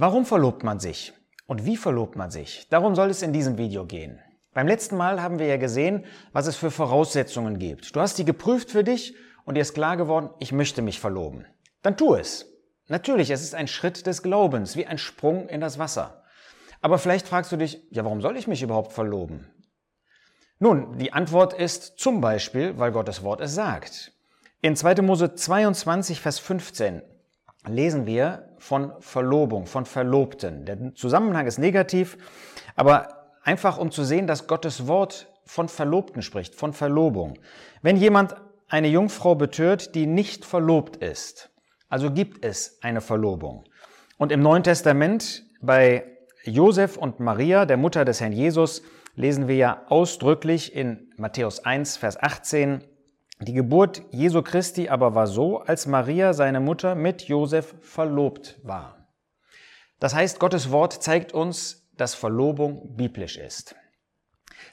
Warum verlobt man sich? Und wie verlobt man sich? Darum soll es in diesem Video gehen. Beim letzten Mal haben wir ja gesehen, was es für Voraussetzungen gibt. Du hast die geprüft für dich und dir ist klar geworden, ich möchte mich verloben. Dann tu es. Natürlich, es ist ein Schritt des Glaubens, wie ein Sprung in das Wasser. Aber vielleicht fragst du dich, ja, warum soll ich mich überhaupt verloben? Nun, die Antwort ist zum Beispiel, weil Gottes Wort es sagt. In 2. Mose 22, Vers 15 lesen wir von Verlobung, von Verlobten. Der Zusammenhang ist negativ, aber einfach um zu sehen, dass Gottes Wort von Verlobten spricht, von Verlobung. Wenn jemand eine Jungfrau betört, die nicht verlobt ist, also gibt es eine Verlobung. Und im Neuen Testament bei Josef und Maria, der Mutter des Herrn Jesus, lesen wir ja ausdrücklich in Matthäus 1, Vers 18, die Geburt Jesu Christi aber war so, als Maria, seine Mutter, mit Josef verlobt war. Das heißt, Gottes Wort zeigt uns, dass Verlobung biblisch ist.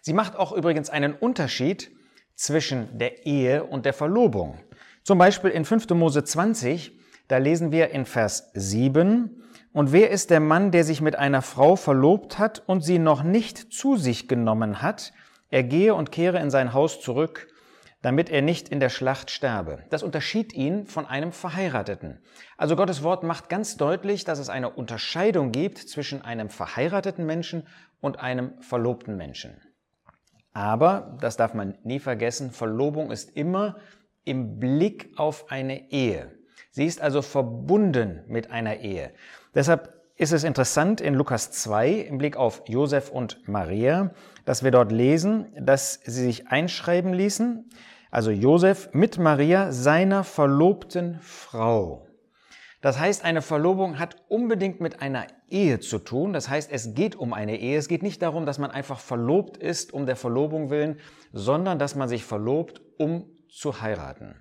Sie macht auch übrigens einen Unterschied zwischen der Ehe und der Verlobung. Zum Beispiel in 5. Mose 20, da lesen wir in Vers 7, und wer ist der Mann, der sich mit einer Frau verlobt hat und sie noch nicht zu sich genommen hat? Er gehe und kehre in sein Haus zurück damit er nicht in der Schlacht sterbe. Das unterschied ihn von einem Verheirateten. Also Gottes Wort macht ganz deutlich, dass es eine Unterscheidung gibt zwischen einem verheirateten Menschen und einem verlobten Menschen. Aber, das darf man nie vergessen, Verlobung ist immer im Blick auf eine Ehe. Sie ist also verbunden mit einer Ehe. Deshalb ist es interessant in Lukas 2 im Blick auf Josef und Maria, dass wir dort lesen, dass sie sich einschreiben ließen, also Josef mit Maria, seiner verlobten Frau. Das heißt, eine Verlobung hat unbedingt mit einer Ehe zu tun. Das heißt, es geht um eine Ehe. Es geht nicht darum, dass man einfach verlobt ist um der Verlobung willen, sondern dass man sich verlobt, um zu heiraten.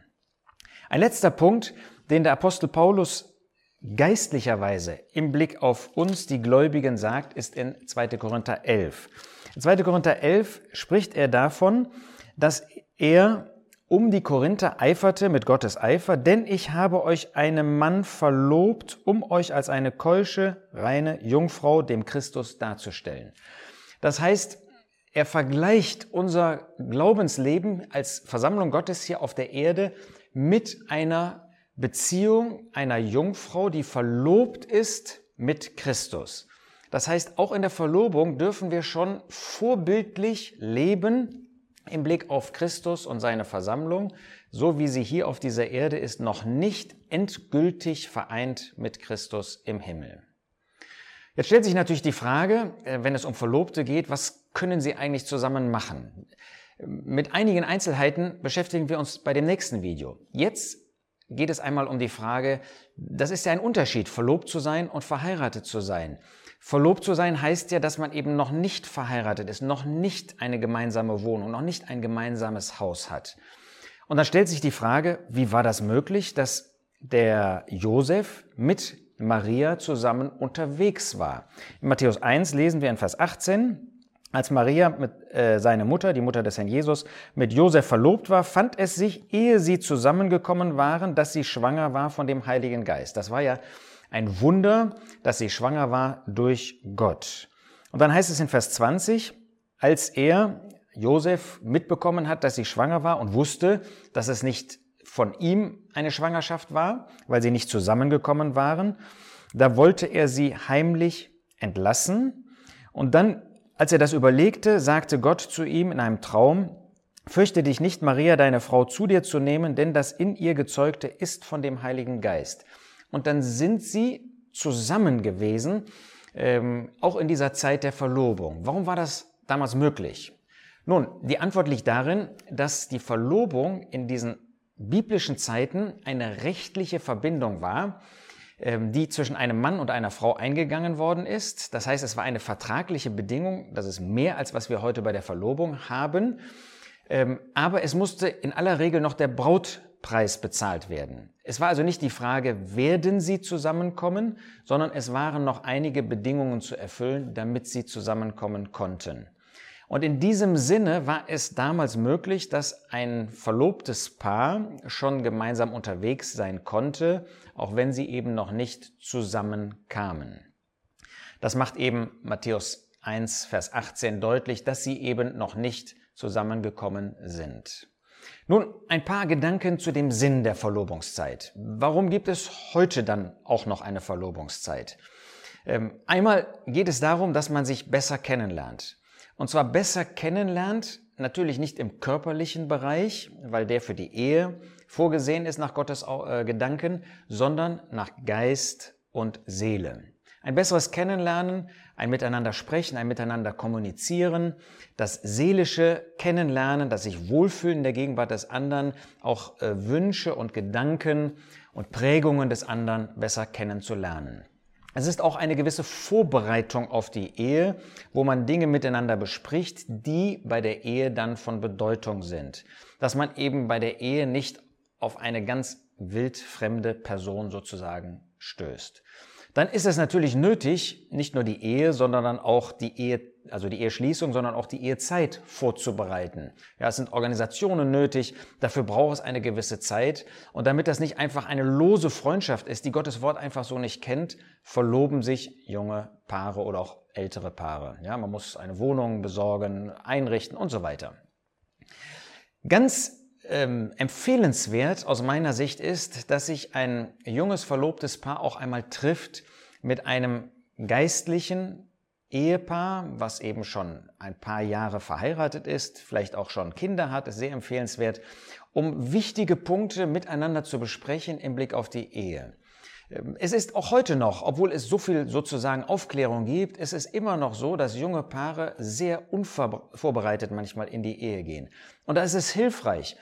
Ein letzter Punkt, den der Apostel Paulus geistlicherweise im Blick auf uns, die Gläubigen, sagt, ist in 2. Korinther 11. In 2. Korinther 11 spricht er davon, dass er um die Korinther eiferte mit Gottes Eifer, denn ich habe euch einem Mann verlobt, um euch als eine keusche, reine Jungfrau dem Christus darzustellen. Das heißt, er vergleicht unser Glaubensleben als Versammlung Gottes hier auf der Erde mit einer Beziehung einer Jungfrau, die verlobt ist mit Christus. Das heißt, auch in der Verlobung dürfen wir schon vorbildlich leben im Blick auf Christus und seine Versammlung, so wie sie hier auf dieser Erde ist, noch nicht endgültig vereint mit Christus im Himmel. Jetzt stellt sich natürlich die Frage, äh, wenn es um Verlobte geht, was können sie eigentlich zusammen machen? Mit einigen Einzelheiten beschäftigen wir uns bei dem nächsten Video. Jetzt geht es einmal um die Frage, das ist ja ein Unterschied, verlobt zu sein und verheiratet zu sein. Verlobt zu sein heißt ja, dass man eben noch nicht verheiratet ist, noch nicht eine gemeinsame Wohnung, noch nicht ein gemeinsames Haus hat. Und dann stellt sich die Frage, wie war das möglich, dass der Josef mit Maria zusammen unterwegs war? In Matthäus 1 lesen wir in Vers 18, als Maria mit äh, seine Mutter, die Mutter des Herrn Jesus, mit Josef verlobt war, fand es sich, ehe sie zusammengekommen waren, dass sie schwanger war von dem Heiligen Geist. Das war ja ein Wunder, dass sie schwanger war durch Gott. Und dann heißt es in Vers 20, als er, Josef, mitbekommen hat, dass sie schwanger war und wusste, dass es nicht von ihm eine Schwangerschaft war, weil sie nicht zusammengekommen waren, da wollte er sie heimlich entlassen. Und dann, als er das überlegte, sagte Gott zu ihm in einem Traum, Fürchte dich nicht, Maria, deine Frau, zu dir zu nehmen, denn das in ihr Gezeugte ist von dem Heiligen Geist und dann sind sie zusammen gewesen, ähm, auch in dieser Zeit der Verlobung. Warum war das damals möglich? Nun, die Antwort liegt darin, dass die Verlobung in diesen biblischen Zeiten eine rechtliche Verbindung war, ähm, die zwischen einem Mann und einer Frau eingegangen worden ist. Das heißt, es war eine vertragliche Bedingung, das ist mehr als was wir heute bei der Verlobung haben. Ähm, aber es musste in aller Regel noch der Braut Preis bezahlt werden. Es war also nicht die Frage, werden sie zusammenkommen, sondern es waren noch einige Bedingungen zu erfüllen, damit sie zusammenkommen konnten. Und in diesem Sinne war es damals möglich, dass ein verlobtes Paar schon gemeinsam unterwegs sein konnte, auch wenn sie eben noch nicht zusammenkamen. Das macht eben Matthäus 1, Vers 18 deutlich, dass sie eben noch nicht zusammengekommen sind. Nun, ein paar Gedanken zu dem Sinn der Verlobungszeit. Warum gibt es heute dann auch noch eine Verlobungszeit? Ähm, einmal geht es darum, dass man sich besser kennenlernt. Und zwar besser kennenlernt, natürlich nicht im körperlichen Bereich, weil der für die Ehe vorgesehen ist nach Gottes äh, Gedanken, sondern nach Geist und Seele. Ein besseres Kennenlernen, ein Miteinander sprechen, ein Miteinander kommunizieren, das seelische Kennenlernen, das sich wohlfühlen in der Gegenwart des anderen, auch äh, Wünsche und Gedanken und Prägungen des anderen besser kennenzulernen. Es ist auch eine gewisse Vorbereitung auf die Ehe, wo man Dinge miteinander bespricht, die bei der Ehe dann von Bedeutung sind. Dass man eben bei der Ehe nicht auf eine ganz wildfremde Person sozusagen stößt. Dann ist es natürlich nötig, nicht nur die Ehe, sondern dann auch die Ehe, also die Eheschließung, sondern auch die Ehezeit vorzubereiten. Ja, es sind Organisationen nötig, dafür braucht es eine gewisse Zeit. Und damit das nicht einfach eine lose Freundschaft ist, die Gottes Wort einfach so nicht kennt, verloben sich junge Paare oder auch ältere Paare. Ja, man muss eine Wohnung besorgen, einrichten und so weiter. Ganz ähm, empfehlenswert aus meiner Sicht ist, dass sich ein junges verlobtes Paar auch einmal trifft mit einem geistlichen Ehepaar, was eben schon ein paar Jahre verheiratet ist, vielleicht auch schon Kinder hat, ist sehr empfehlenswert, um wichtige Punkte miteinander zu besprechen im Blick auf die Ehe. Ähm, es ist auch heute noch, obwohl es so viel sozusagen Aufklärung gibt, es ist immer noch so, dass junge Paare sehr unvorbereitet manchmal in die Ehe gehen. Und da ist es hilfreich,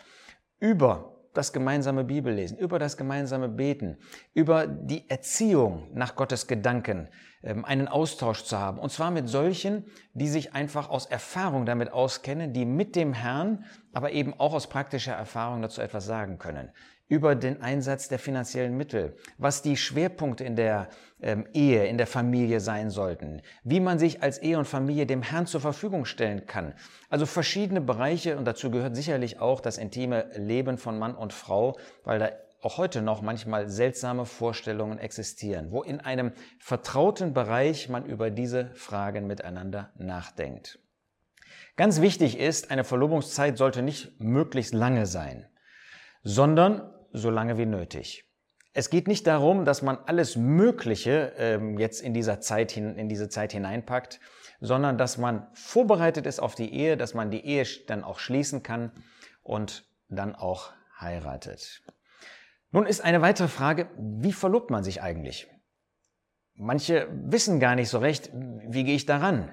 über das gemeinsame Bibellesen, über das gemeinsame Beten, über die Erziehung nach Gottes Gedanken ähm, einen Austausch zu haben. Und zwar mit solchen, die sich einfach aus Erfahrung damit auskennen, die mit dem Herrn, aber eben auch aus praktischer Erfahrung dazu etwas sagen können über den Einsatz der finanziellen Mittel, was die Schwerpunkte in der ähm, Ehe, in der Familie sein sollten, wie man sich als Ehe und Familie dem Herrn zur Verfügung stellen kann. Also verschiedene Bereiche und dazu gehört sicherlich auch das intime Leben von Mann und Frau, weil da auch heute noch manchmal seltsame Vorstellungen existieren, wo in einem vertrauten Bereich man über diese Fragen miteinander nachdenkt. Ganz wichtig ist, eine Verlobungszeit sollte nicht möglichst lange sein, sondern so lange wie nötig. Es geht nicht darum, dass man alles Mögliche ähm, jetzt in dieser Zeit hin, in diese Zeit hineinpackt, sondern dass man vorbereitet ist auf die Ehe, dass man die Ehe dann auch schließen kann und dann auch heiratet. Nun ist eine weitere Frage, wie verlobt man sich eigentlich? Manche wissen gar nicht so recht, wie gehe ich daran?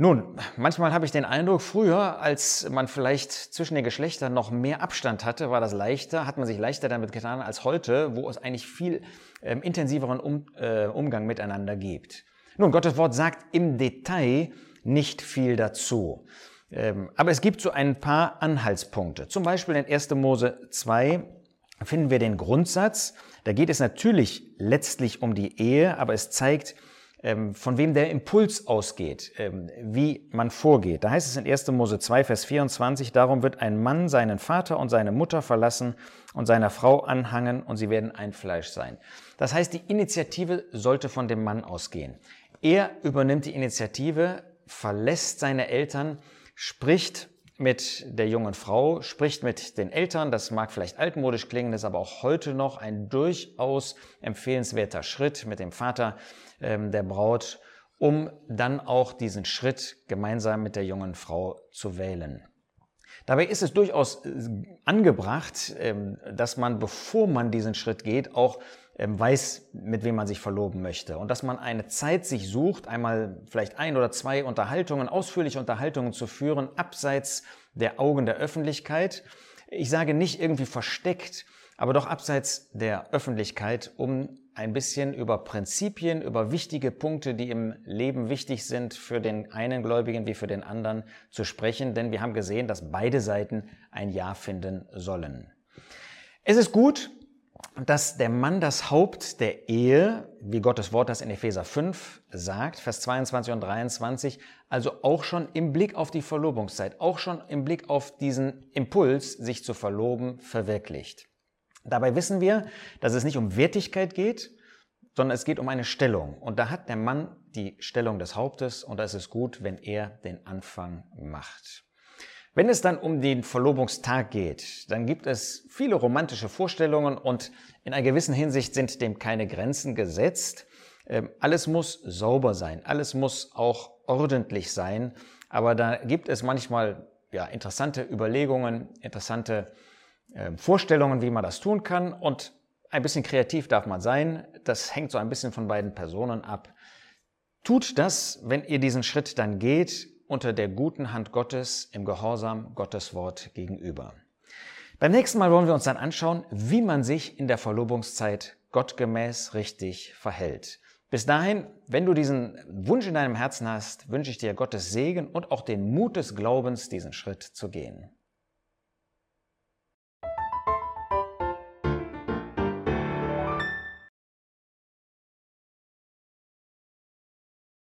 Nun, manchmal habe ich den Eindruck, früher, als man vielleicht zwischen den Geschlechtern noch mehr Abstand hatte, war das leichter, hat man sich leichter damit getan als heute, wo es eigentlich viel ähm, intensiveren um, äh, Umgang miteinander gibt. Nun, Gottes Wort sagt im Detail nicht viel dazu. Ähm, aber es gibt so ein paar Anhaltspunkte. Zum Beispiel in 1. Mose 2 finden wir den Grundsatz. Da geht es natürlich letztlich um die Ehe, aber es zeigt, von wem der Impuls ausgeht, ähm, wie man vorgeht. Da heißt es in 1. Mose 2, Vers 24, darum wird ein Mann seinen Vater und seine Mutter verlassen und seiner Frau anhangen und sie werden ein Fleisch sein. Das heißt, die Initiative sollte von dem Mann ausgehen. Er übernimmt die Initiative, verlässt seine Eltern, spricht mit der jungen Frau, spricht mit den Eltern. Das mag vielleicht altmodisch klingen, ist aber auch heute noch ein durchaus empfehlenswerter Schritt mit dem Vater ähm, der Braut, um dann auch diesen Schritt gemeinsam mit der jungen Frau zu wählen. Dabei ist es durchaus äh, angebracht, ähm, dass man, bevor man diesen Schritt geht, auch weiß, mit wem man sich verloben möchte. Und dass man eine Zeit sich sucht, einmal vielleicht ein oder zwei Unterhaltungen, ausführliche Unterhaltungen zu führen, abseits der Augen der Öffentlichkeit. Ich sage nicht irgendwie versteckt, aber doch abseits der Öffentlichkeit, um ein bisschen über Prinzipien, über wichtige Punkte, die im Leben wichtig sind für den einen Gläubigen wie für den anderen zu sprechen, denn wir haben gesehen, dass beide Seiten ein Ja finden sollen. Es ist gut, dass der Mann das Haupt der Ehe, wie Gottes Wort das in Epheser 5 sagt, Vers 22 und 23, also auch schon im Blick auf die Verlobungszeit, auch schon im Blick auf diesen Impuls, sich zu verloben, verwirklicht. Dabei wissen wir, dass es nicht um Wertigkeit geht, sondern es geht um eine Stellung. Und da hat der Mann die Stellung des Hauptes und da ist es gut, wenn er den Anfang macht. Wenn es dann um den Verlobungstag geht, dann gibt es viele romantische Vorstellungen und in einer gewissen Hinsicht sind dem keine Grenzen gesetzt. Ähm, alles muss sauber sein, alles muss auch ordentlich sein, aber da gibt es manchmal ja, interessante Überlegungen, interessante äh, Vorstellungen, wie man das tun kann und ein bisschen kreativ darf man sein. Das hängt so ein bisschen von beiden Personen ab. Tut das, wenn ihr diesen Schritt dann geht, unter der guten Hand Gottes im Gehorsam Gottes Wort gegenüber. Beim nächsten Mal wollen wir uns dann anschauen, wie man sich in der Verlobungszeit gottgemäß richtig verhält. Bis dahin, wenn du diesen Wunsch in deinem Herzen hast, wünsche ich dir Gottes Segen und auch den Mut des Glaubens, diesen Schritt zu gehen.